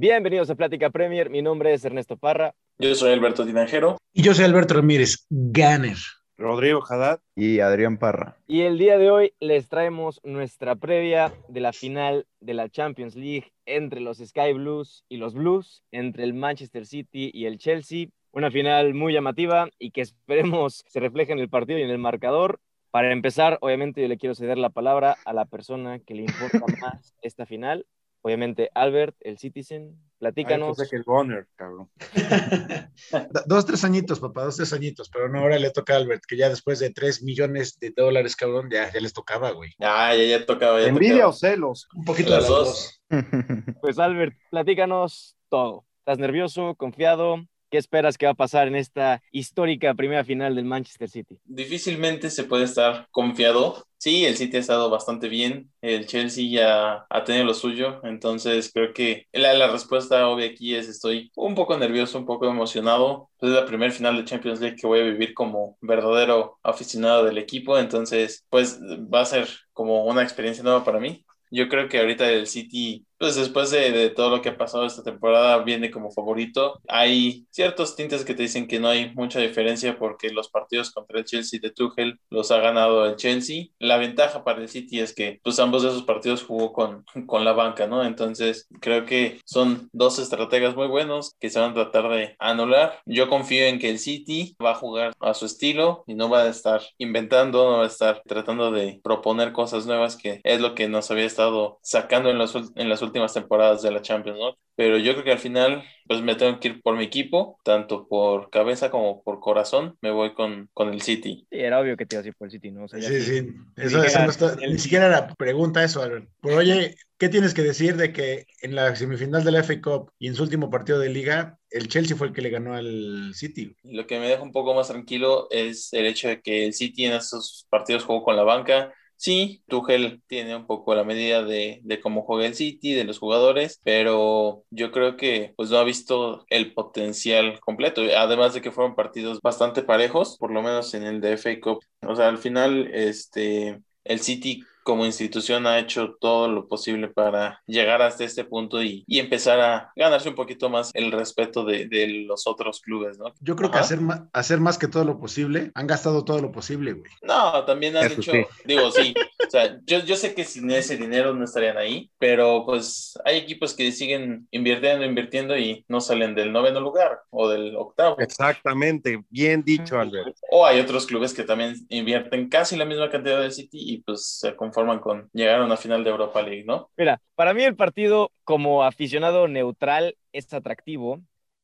Bienvenidos a Plática Premier. Mi nombre es Ernesto Parra. Yo soy Alberto Tinajero. Y yo soy Alberto Ramírez, Ganner. Rodrigo Haddad. Y Adrián Parra. Y el día de hoy les traemos nuestra previa de la final de la Champions League entre los Sky Blues y los Blues, entre el Manchester City y el Chelsea. Una final muy llamativa y que esperemos se refleje en el partido y en el marcador. Para empezar, obviamente yo le quiero ceder la palabra a la persona que le importa más esta final. Obviamente, Albert, el Citizen, platícanos. Ay, que el Bonner, cabrón. dos, tres añitos, papá, dos, tres añitos, pero no, ahora le toca a Albert, que ya después de tres millones de dólares, cabrón, ya, ya les tocaba, güey. Ah, ya, ya tocaba. Ya ¿Envidia tocaba. o celos? Un poquito Las de las dos. dos. Pues Albert, platícanos todo. ¿Estás nervioso, confiado? ¿Qué esperas que va a pasar en esta histórica primera final del Manchester City? Difícilmente se puede estar confiado. Sí, el City ha estado bastante bien. El Chelsea ya ha tenido lo suyo. Entonces creo que la, respuesta obvia aquí es estoy un poco nervioso, un poco emocionado. Es la primera final de Champions League que voy a vivir como verdadero aficionado del equipo. Entonces, pues va a ser como una experiencia nueva para mí. Yo creo que ahorita el City, pues después de, de, todo lo que ha pasado esta temporada, viene como favorito. Hay ciertos tintes que te dicen que no hay mucha diferencia porque los partidos contra el Chelsea de Tuchel los ha ganado el Chelsea. La ventaja para el City es que pues ambos de esos partidos jugó con, con la banca, ¿no? Entonces creo que son dos estrategas muy buenos que se van a tratar de anular. Yo confío en que el City va a jugar a su estilo y no va a estar inventando, no va a estar tratando de proponer cosas nuevas que es lo que nos había estado sacando en, los, en las últimas temporadas de la Champions, ¿no? Pero yo creo que al final, pues me tengo que ir por mi equipo, tanto por cabeza como por corazón, me voy con, con el City. Sí, era obvio que te ibas a ir por el City, ¿no? O sea, Sí, sí, ni eso, siquiera- eso no está- el- ni siquiera era pregunta eso, Albert. Pero oye, ¿qué tienes que decir de que en la semifinal de la FA Cup y en su último partido de liga, el Chelsea fue el que le ganó al City? Lo que me deja un poco más tranquilo es el hecho de que el City en esos partidos jugó con la banca. Sí, Tuchel tiene un poco la medida de, de cómo juega el City, de los jugadores, pero yo creo que pues no ha visto el potencial completo. Además de que fueron partidos bastante parejos, por lo menos en el de FA Cup. O sea, al final, este, el City como institución ha hecho todo lo posible para llegar hasta este punto y, y empezar a ganarse un poquito más el respeto de, de los otros clubes, ¿no? Yo creo que Ajá. hacer, ma- hacer más que todo lo posible, han gastado todo lo posible, güey. No, también han Eso hecho, sí. digo, sí, o sea, yo, yo sé que sin ese dinero no estarían ahí, pero pues hay equipos que siguen invirtiendo, invirtiendo y no salen del noveno lugar o del octavo. Exactamente, bien dicho, Albert. O hay otros clubes que también invierten casi la misma cantidad del City y pues se conforman con llegar a una final de Europa League, ¿no? Mira, para mí el partido como aficionado neutral es atractivo.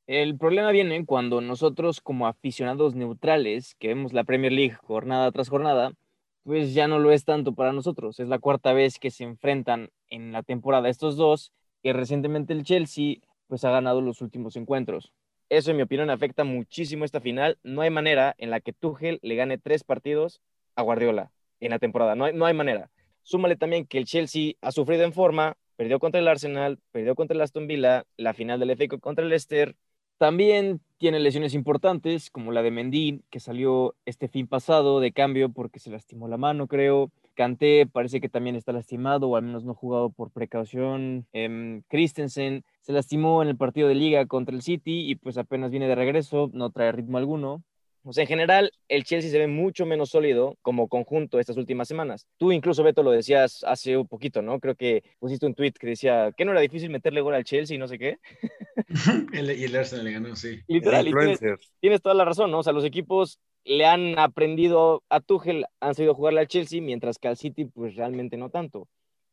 El problema viene cuando nosotros como aficionados neutrales, que vemos la Premier League jornada tras jornada, pues ya no lo es tanto para nosotros. Es la cuarta vez que se enfrentan en la temporada estos dos y recientemente el Chelsea pues ha ganado los últimos encuentros. Eso en mi opinión afecta muchísimo esta final. No hay manera en la que Tuchel le gane tres partidos a Guardiola en la temporada. No hay, no hay manera. Súmale también que el Chelsea ha sufrido en forma, perdió contra el Arsenal, perdió contra el Aston Villa, la final del FA contra el Leicester. También tiene lesiones importantes, como la de Mendy, que salió este fin pasado de cambio porque se lastimó la mano, creo. Kanté parece que también está lastimado, o al menos no jugado por precaución. Em, Christensen se lastimó en el partido de liga contra el City y pues apenas viene de regreso, no trae ritmo alguno. O sea, en general, el Chelsea se ve mucho menos sólido como conjunto estas últimas semanas. Tú incluso, Beto, lo decías hace un poquito, ¿no? Creo que pusiste un tweet que decía que no era difícil meterle gol al Chelsea y no sé qué. El- y el Arsenal le ganó, sí. Literal, tienes, Influencers. tienes toda la razón, ¿no? O sea, los equipos le han aprendido a Tuchel, han sabido jugarle al Chelsea, mientras que al City, pues realmente no tanto.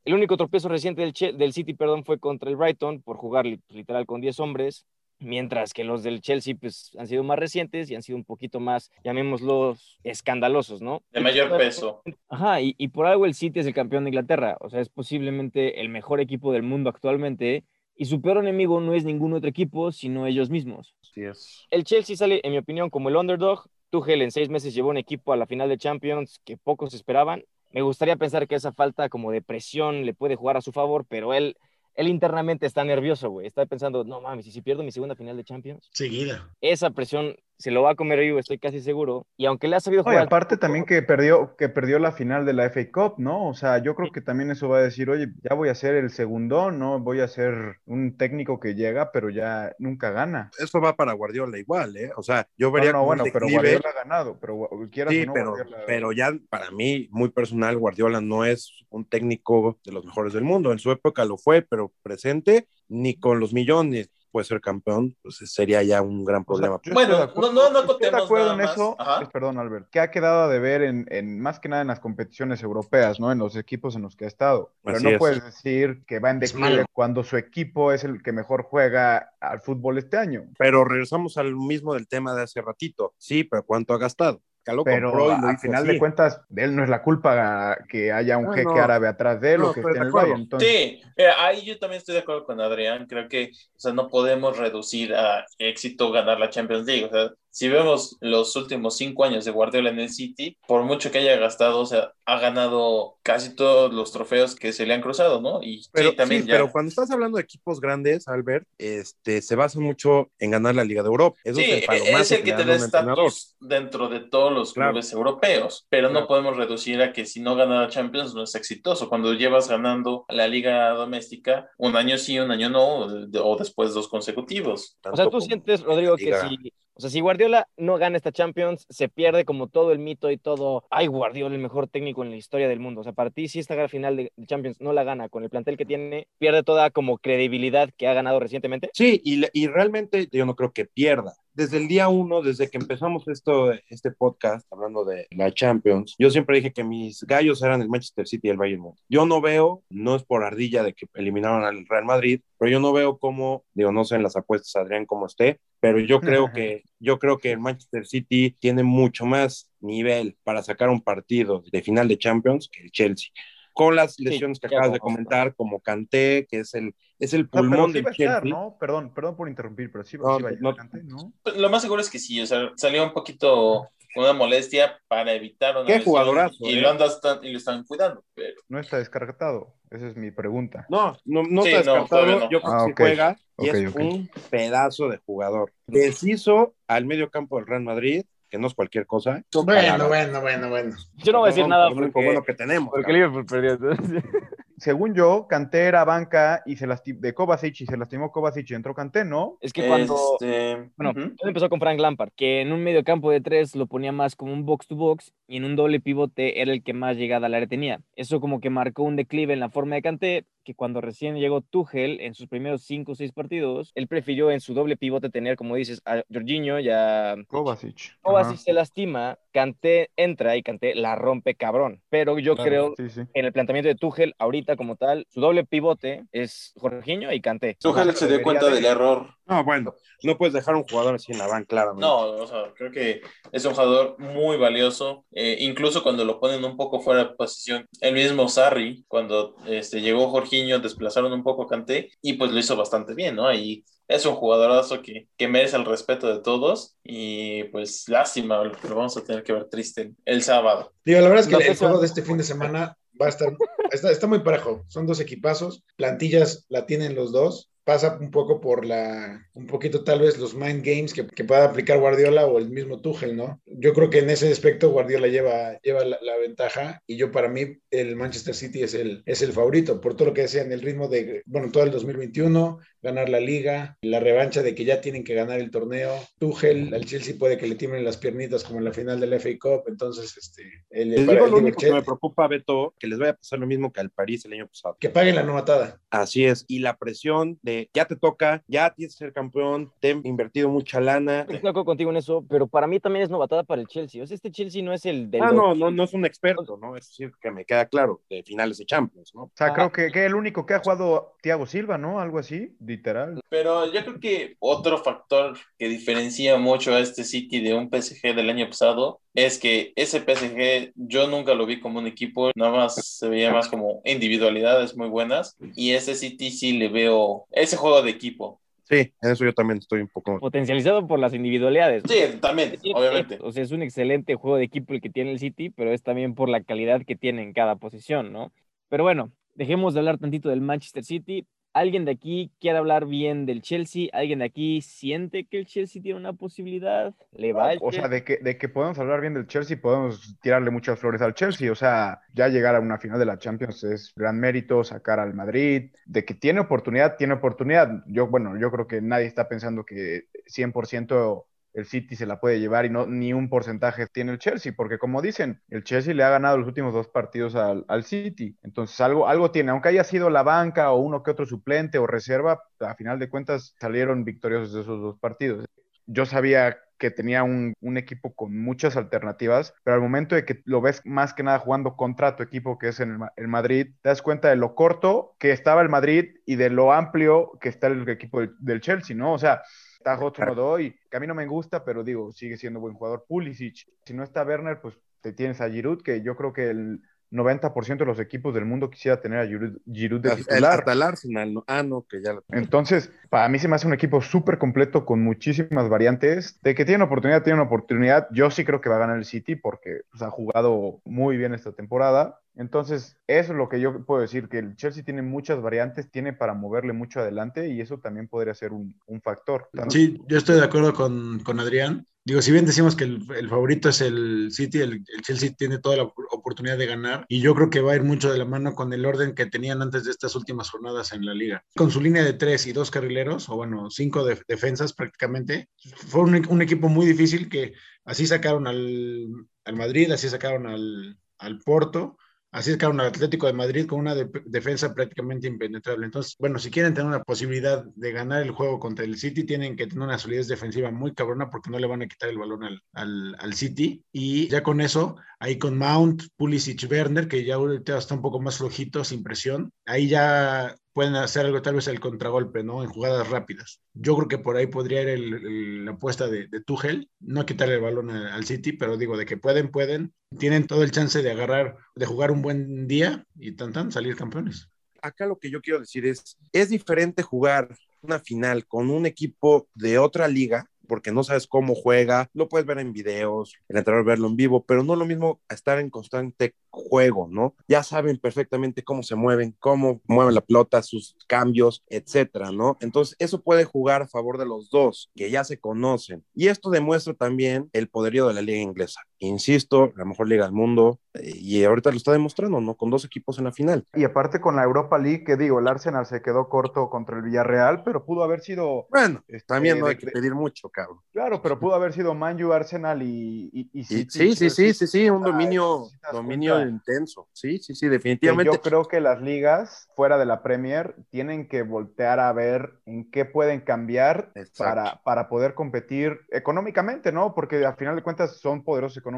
El único tropiezo reciente del, Che- del City, perdón, fue contra el Brighton por jugar li- literal con 10 hombres, mientras que los del Chelsea, pues han sido más recientes y han sido un poquito más, llamémoslos, escandalosos, ¿no? De mayor peso. Ajá, y, y por algo el City es el campeón de Inglaterra, o sea, es posiblemente el mejor equipo del mundo actualmente, y su peor enemigo no es ningún otro equipo, sino ellos mismos. Así es. El Chelsea sale, en mi opinión, como el underdog. Tuchel en seis meses llevó un equipo a la final de Champions que pocos esperaban. Me gustaría pensar que esa falta como de presión le puede jugar a su favor, pero él, él internamente está nervioso, güey. Está pensando, no mames, ¿y si pierdo mi segunda final de Champions? Seguida. Esa presión se lo va a comer vivo, estoy casi seguro. Y aunque le ha sabido Oye, jugar. aparte también que perdió, que perdió la final de la FA Cup, ¿no? O sea, yo creo que también eso va a decir, oye, ya voy a ser el segundo, ¿no? Voy a ser un técnico que llega, pero ya nunca gana. Eso va para Guardiola igual, ¿eh? O sea, yo No, vería no, un bueno, pero. Guardiola ha ganado, pero quieras Sí, o no, pero, Guardiola- pero ya para mí, muy personal, Guardiola no es un técnico de los mejores del mundo. En su época lo fue, pero presente, ni con los millones puede ser campeón, pues sería ya un gran O sea, problema. Bueno, acuerdo- no- no- no estoy de acuerdo nada en más. eso, Ajá. es- perdón, Albert, que ha quedado de ver en, en más que nada en las competiciones europeas, ¿no? En los equipos en los que ha estado. Pero Así no es. puedes decir que va en declive cuando su equipo es el que mejor juega al fútbol este año. Pero regresamos al mismo del tema de hace ratito. Sí, pero ¿cuánto ha gastado? Lo Pero compró y lo al final así. de cuentas, de él no es la culpa que haya un No, jeque no. árabe atrás de él No, o que esté en el. Bayern. Entonces, Sí, eh, ahí yo también estoy de acuerdo con Adrián. Creo que o sea, no podemos reducir a éxito ganar la Champions League. O sea, si vemos los últimos cinco años de Guardiola en el City, por mucho que haya gastado, o sea, ha ganado casi todos los trofeos que se le han cruzado, ¿no? Y Pero, sí, también sí, ya. pero cuando estás hablando de equipos grandes, Albert, este, se basa mucho en ganar la Liga de Europa. Eso Sí, es el palomazo es el que te da estatus dentro de todos los Claro. clubes europeos, pero Claro. no podemos reducir a que si no gana la Champions no es exitoso. Cuando llevas ganando la liga doméstica, un año sí, un año no, o, de- o después dos consecutivos. O sea, tú como sientes, Rodrigo, que si, sea, si Guardiola no gana esta Champions, se pierde como todo el mito y todo, ay, Guardiola, el mejor técnico en la historia del mundo. O sea, para ti, si esta final de Champions no la gana con el plantel que tiene, pierde toda como credibilidad que ha ganado recientemente. Sí, y, y realmente yo no creo que pierda. Desde el día uno, desde que empezamos esto, este podcast hablando de la Champions, yo siempre dije que mis gallos eran el Manchester City y el Bayern Múnich. Yo no veo, no es por ardilla de que eliminaron al Real Madrid, pero yo no veo cómo, digo, no sé en las apuestas, Adrián, cómo esté, pero yo creo que, yo creo que el Manchester City tiene mucho más nivel para sacar un partido de final de Champions que el Chelsea. Con las lesiones que acabas de comentar, como Kanté, que es el, es el No, pero pulmón sí del va a Chelsea. estar, ¿no? Perdón, perdón por interrumpir, pero sí, No, sí va a no-. Pues, Lo más seguro es que sí, o sea, salió un poquito con una molestia para evitar una Qué lesión jugadorazo, y ¿eh? lo, andas tan- y lo están cuidando, pero No está descartado. Esa es mi pregunta. No, no, no Sí, está descartado. Yo creo Ah, que ok. sí juega y es un pedazo de jugador. Deshizo al medio campo del Real Madrid, que no es cualquier cosa. Bueno, bueno, bueno, bueno. Yo no voy a decir nada por lo único porque, bueno que tenemos. porque cabrón. Liverpool perdió. entonces. Según yo, Kanté era banca y se lastimó de Kovacic y se lastimó Kovacic y entró Kanté, ¿no? Es que cuando... Este, Bueno, empezó con Frank Lampard, que en un medio campo de tres lo ponía más como un box to box y en un doble pivote era el que más llegada al área tenía. Eso como que marcó un declive en la forma de Kanté, que cuando recién llegó Tuchel en sus primeros cinco o seis partidos, él prefirió en su doble pivote tener, como dices, a Jorginho y a Kovacic. Kovacic Ajá. se lastima, Kanté entra y Kanté la rompe cabrón. Pero yo Claro. creo Sí, sí. en el planteamiento de Tuchel ahorita como tal, su doble pivote es Jorginho y Kanté. Tuchel se dio cuenta de- del error. No, bueno, no puedes dejar un jugador así en la banca, claramente. No, o sea, creo que es un jugador muy valioso. Eh, incluso cuando lo ponen un poco fuera de posición, el mismo Sarri, cuando este, llegó Jorginho, desplazaron un poco a Kanté y pues lo hizo bastante bien, ¿no? Y es un jugadorazo que, que merece el respeto de todos y pues lástima, lo, lo vamos a tener que ver triste el sábado. Digo, la verdad es que No, el juego de este fin de semana va a estar, está, está muy parejo. Son dos equipazos, plantillas la tienen los dos. Pasa un poco por la, un poquito tal vez los mind games que, que pueda aplicar Guardiola o el mismo Tuchel, ¿no? Yo creo que en ese aspecto Guardiola lleva, lleva la, la ventaja y yo para mí el Manchester City es el, es el favorito por todo lo que decía en el ritmo de, bueno, todo el 2021, ganar la liga, la revancha de que ya tienen que ganar el torneo. Tuchel, al Chelsea puede que le tiemblen las piernitas como en la final del FA Cup, entonces este, el, Les digo lo único que me preocupa, Beto, que les vaya a pasar lo mismo que al París el año pasado. que paguen la novatada. Así es. Y la presión de ya te toca, ya tienes que ser campeón, te he invertido mucha lana. Estoy de acuerdo contigo en eso, pero para mí también es novatada para el Chelsea. O sea, este Chelsea no es el del... Ah, no, no, no es un experto, ¿no? Es decir, que me queda claro, de finales de Champions, ¿no? O sea, Ah. creo que, que el único que ha jugado Thiago Silva, ¿no? Algo así, literal. Pero yo creo que otro factor que diferencia mucho a este City de un PSG del año pasado es que ese PSG yo nunca lo vi como un equipo, nada más se veía más como individualidades muy buenas y este City sí le veo ese juego de equipo. Sí, en eso yo también estoy un poco. Potencializado por las individualidades. Sí, también, obviamente. O sea, es un excelente juego de equipo el que tiene el City, pero es también por la calidad que tiene en cada posición, ¿no? Pero bueno, dejemos de hablar tantito del Manchester City. ¿Alguien de aquí quiere hablar bien del Chelsea? ¿Alguien de aquí siente que el Chelsea tiene una posibilidad? ¿Le va O sea, de que, de que podemos hablar bien del Chelsea, podemos tirarle muchas flores al Chelsea. O sea, ya llegar a una final de la Champions es gran mérito, sacar al Madrid. De que tiene oportunidad, tiene oportunidad. Yo, bueno, yo creo que nadie está pensando que 100% el City se la puede llevar y no ni un porcentaje tiene el Chelsea, porque como dicen, el Chelsea le ha ganado los últimos dos partidos al, al, City, entonces algo, algo tiene, aunque haya sido la banca o uno que otro suplente o reserva, a final de cuentas salieron victoriosos de esos dos partidos. Yo sabía que tenía un, un, equipo con muchas alternativas, pero al momento de que lo ves más que nada jugando contra tu equipo, que es en el, el, Madrid, te das cuenta de lo corto que estaba el Madrid y de lo amplio que está el equipo del, del Chelsea, ¿no? O sea, está Hudson Odoi, que a mí no me gusta, pero digo, sigue siendo buen jugador. Pulisic, si no está Werner, pues te tienes a Giroud, que yo creo que el 90% de los equipos del mundo quisiera tener a Giroud, Giroud de titular. Hasta el Arsenal, ¿no? Ah, no, que ya lo Entonces, para mí se me hace un equipo súper completo con muchísimas variantes. De que tiene oportunidad, tiene una oportunidad. Yo sí creo que va a ganar el City porque pues, ha jugado muy bien esta temporada. Entonces, eso es lo que yo puedo decir, que el Chelsea tiene muchas variantes, tiene para moverle mucho adelante y eso también podría ser un, un factor. Sí, yo estoy de acuerdo con, con Adrián. Digo, si bien decimos que el, el favorito es el City, el, el, Chelsea tiene toda la oportunidad de ganar y yo creo que va a ir mucho de la mano con el orden que tenían antes de estas últimas jornadas en la liga. Con su línea de tres y dos carrileros, o bueno, cinco de, defensas prácticamente, fue un, un, equipo muy difícil que así sacaron al, al Madrid, así sacaron al, al Porto, Así es que un Atlético de Madrid con una de defensa prácticamente impenetrable. Entonces, bueno, si quieren tener una posibilidad de ganar el juego contra el City, tienen que tener una solidez defensiva muy cabrona porque no le van a quitar el balón al, al, al City. Y ya con eso, ahí con Mount, Pulisic, Werner, que ya ahorita está un poco más flojito, sin presión, ahí ya pueden hacer algo tal vez el contragolpe, ¿no? En jugadas rápidas. Yo creo que por ahí podría ir el, el, la apuesta de, de Tuchel, no quitarle el balón al, City, pero digo, de que pueden, pueden, tienen todo el chance de agarrar, de jugar un buen día y tan tan salir campeones. Acá lo que yo quiero decir es, es diferente jugar una final con un equipo de otra liga porque no sabes cómo juega, lo puedes ver en videos, el entrenador verlo en vivo, pero no lo mismo estar en constante juego, ¿no? Ya saben perfectamente cómo se mueven, cómo mueven la pelota, sus cambios, etcétera, ¿no? Entonces, eso puede jugar a favor de los dos, que ya se conocen. Y esto demuestra también el poderío de la liga inglesa. Insisto, la mejor liga del mundo, y ahorita lo está demostrando, ¿no? Con dos equipos en la final. Y aparte con la Europa League, que digo, el Arsenal se quedó corto contra el Villarreal, pero pudo haber sido... Bueno, también eh, no hay que pedir mucho, cabrón. Claro, pero pudo haber sido Manju, Arsenal y... y, y sí, sí, sí, sí, sí, sí, un dominio, dominio intenso. Sí, sí, sí, definitivamente. Yo creo que las ligas fuera de la Premier tienen que voltear a ver en qué pueden cambiar para, para poder competir económicamente, ¿no? Porque al final de cuentas son poderosos económicamente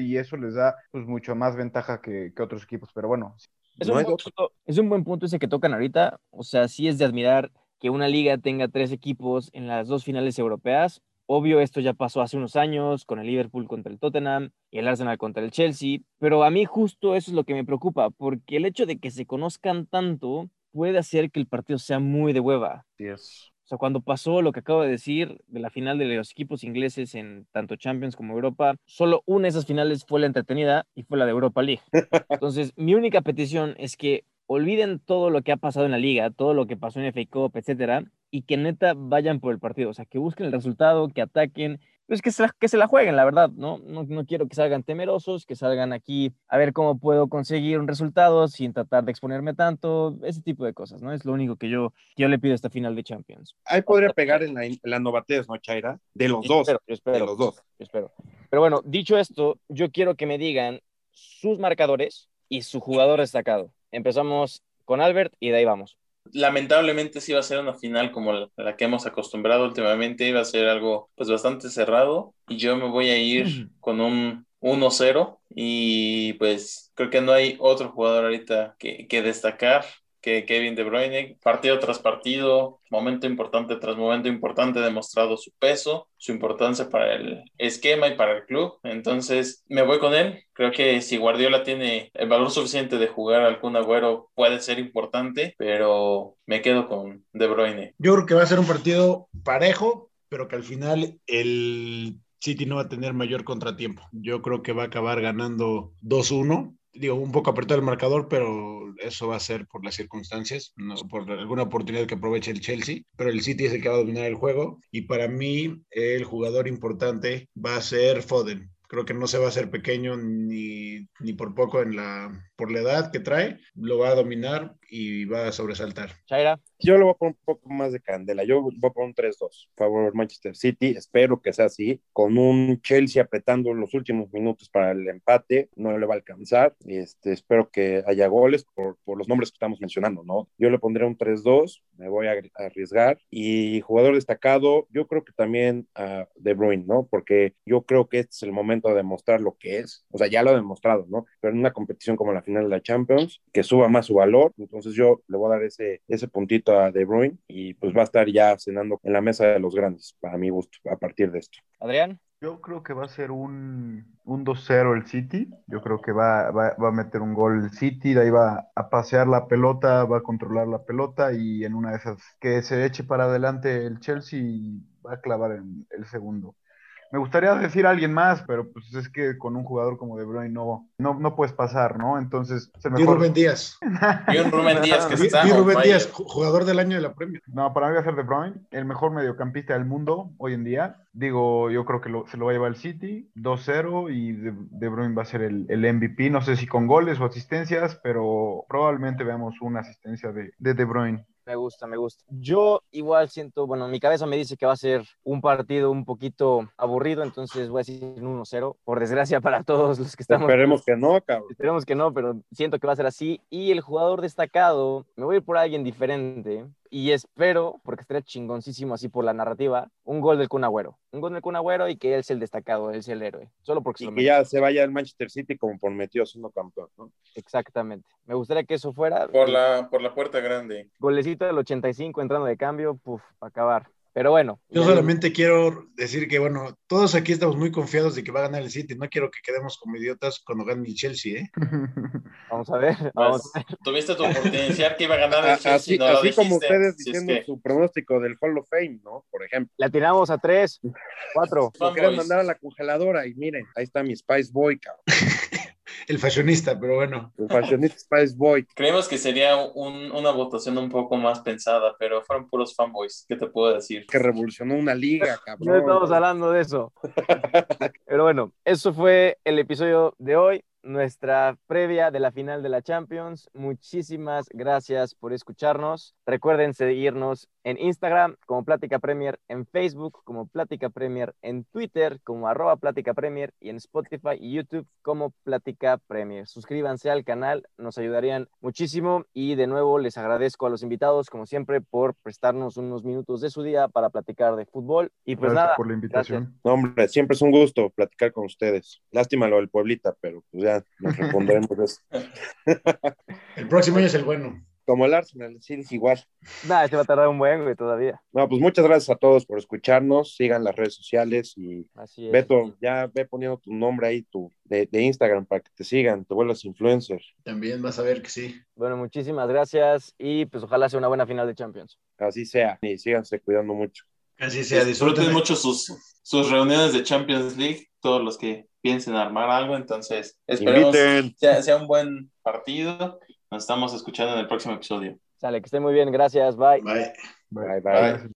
y eso les da pues mucho más ventaja que, que otros equipos, pero bueno. Es un, buen punto, es un buen punto ese que tocan ahorita, o sea, sí es de admirar que una liga tenga tres equipos en las dos finales europeas, Obvio, esto ya pasó hace unos años con el Liverpool contra el Tottenham y el Arsenal contra el Chelsea, pero a mí justo eso es lo que me preocupa, porque el hecho de que se conozcan tanto puede hacer que el partido sea muy de hueva. Yes. O sea, cuando pasó lo que acabo de decir de la final de los equipos ingleses en tanto Champions como Europa, solo una de esas finales fue la entretenida y fue la de Europa League. Entonces, mi única petición es que olviden todo lo que ha pasado en la liga, todo lo que pasó en FA Cup, etcétera, y que neta vayan por el partido, o sea, que busquen el resultado, que ataquen, pues que se la, que se la jueguen, la verdad, ¿no? ¿no? No quiero que salgan temerosos, que salgan aquí a ver cómo puedo conseguir un resultado sin tratar de exponerme tanto, ese tipo de cosas, ¿no? Es lo único que yo, que yo le pido a esta final de Champions. Ahí podría pegar en la, en la novatez, ¿no, Chaira? De los yo dos. Espero, yo espero, de los dos. Yo espero. Pero bueno, dicho esto, yo quiero que me digan sus marcadores y su jugador destacado. Empezamos con Albert y de ahí vamos lamentablemente sí va a ser una final como la, la, que hemos acostumbrado últimamente, iba a ser algo pues bastante cerrado y yo me voy a ir con un 1-0 y pues creo que no hay otro jugador ahorita que, que destacar Kevin De Bruyne, partido tras partido, momento importante tras momento importante, demostrado su peso, su importancia para el esquema y para el club. Entonces, me voy con él. Creo que si Guardiola tiene el valor suficiente de jugar al Kun Agüero, puede ser importante, pero me quedo con De Bruyne. Yo creo que va a ser un partido parejo, pero que al final el City no va a tener mayor contratiempo. Yo creo que va a acabar ganando 2-1 digo, un poco apretado el marcador, pero eso va a ser por las circunstancias, no, por alguna oportunidad que aproveche el Chelsea, pero el City es el que va a dominar el juego y para mí el jugador importante va a ser Foden. Creo que no se va a hacer pequeño ni, ni por poco en la, por la edad que trae, lo va a dominar y va a sobresaltar. Chaira. Yo le voy a poner un poco más de candela. Yo voy a poner un 3-2. Favor Manchester City. Espero que sea así. Con un Chelsea apretando los últimos minutos para el empate, no le va a alcanzar. Este, espero que haya goles por, por los nombres que estamos mencionando, ¿no? Yo le pondré un 3-2. Me voy a arriesgar. Y jugador destacado, yo creo que también a De Bruyne, ¿no? Porque yo creo que este es el momento de demostrar lo que es. O sea, ya lo ha demostrado, ¿no? Pero en una competición como la final de la Champions, que suba más su valor. Entonces yo le voy a dar ese, ese puntito a De Bruyne y pues va a estar ya cenando en la mesa de los grandes, para mi gusto, a partir de esto. Adrián. Yo creo que va a ser un, un 2-0 el City. Yo creo que va, va, va, a meter un gol el City, de ahí va a pasear la pelota, va a controlar la pelota y en una de esas que se eche para adelante el Chelsea va a clavar el, el segundo. Me gustaría decir a alguien más, pero pues es que con un jugador como De Bruyne no, no, no puedes pasar, ¿no? Entonces, se mejor... Y Rubén Díaz. y un Rubén Díaz que está. Y Rubén Díaz, jugador del año de la Premier. No, para mí va a ser De Bruyne, el mejor mediocampista del mundo hoy en día. Digo, yo creo que lo, se lo va a llevar el City, 2-0, y De, de, Bruyne va a ser el, el, MVP. No sé si con goles o asistencias, pero probablemente veamos una asistencia de De, de Bruyne. Me gusta, me gusta. Yo igual siento, bueno, mi cabeza me dice que va a ser un partido un poquito aburrido, entonces voy a decir un 1-0, por desgracia para todos los que estamos. Esperemos que no, cabrón. Esperemos que no, pero siento que va a ser así. Y el jugador destacado, me voy a ir por alguien diferente y espero, porque estaría chingoncísimo así por la narrativa, un gol del Kun Agüero. Un gol del Kun Agüero y que él sea el destacado, él sea el héroe. Solo porque y que ya se vaya al Manchester City como prometió siendo campeón, ¿no? Exactamente. Me gustaría que eso fuera. Por la, por la puerta grande. Golecito del 85 entrando de cambio, puf, para acabar. Pero bueno. Yo solamente quiero decir que, bueno, todos aquí estamos muy confiados de que va a ganar el City. No quiero que quedemos como idiotas cuando gane el Chelsea, ¿eh? Vamos a ver. Pues, Vamos a ver. Tuviste tu oportunidad que iba a ganar el Chelsea. Así, no así lo como dijiste, ustedes si es diciendo que- su pronóstico del Hall of Fame, ¿no? Por ejemplo. La tiramos a tres, cuatro. Lo Fanboys. mandar a la congeladora y miren, ahí está mi Spice Boy, cabrón. El fashionista, pero bueno. El fashionista Spice Boy. Creemos que sería un- una votación un poco más pensada, pero fueron puros fanboys. ¿Qué te puedo decir? que revolucionó una liga, No cabrón. estamos hablando de eso. Pero bueno, eso fue el episodio de hoy, nuestra previa de la final de la Champions. Muchísimas gracias por escucharnos. Recuerden seguirnos en Instagram como Plática Premier, en Facebook como Plática Premier, en Twitter como arroba Plática Premier y en Spotify y YouTube como Plática Premier. Suscríbanse al canal, nos ayudarían muchísimo y de nuevo les agradezco a los invitados, como siempre, por prestarnos unos minutos de su día para platicar de fútbol. Y pues Gracias nada, por la invitación. No, hombre, siempre es un gusto platicar con ustedes. Lástima lo del Pueblita, pero pues ya nos responderemos de eso. El próximo año es el bueno. Como el Arsenal, sí, es igual. nada, este va a tardar un buen, güey, todavía. No, pues muchas gracias a todos por escucharnos. Sigan las redes sociales y Así es. Beto, ya ve poniendo tu nombre ahí tu, de, de Instagram para que te sigan, te vuelvas influencer. También vas a ver que sí. Bueno, muchísimas gracias y pues ojalá sea una buena final de Champions. Así sea. Y síganse cuidando mucho. Así sea, disfruten mucho sus, sus reuniones de Champions League, todos los que piensen armar algo. Entonces, esperemos Inviten. sea, sea un buen partido. Nos estamos escuchando en el próximo episodio. Sale, que estén muy bien, gracias, bye. Bye. Bye, bye. Bye.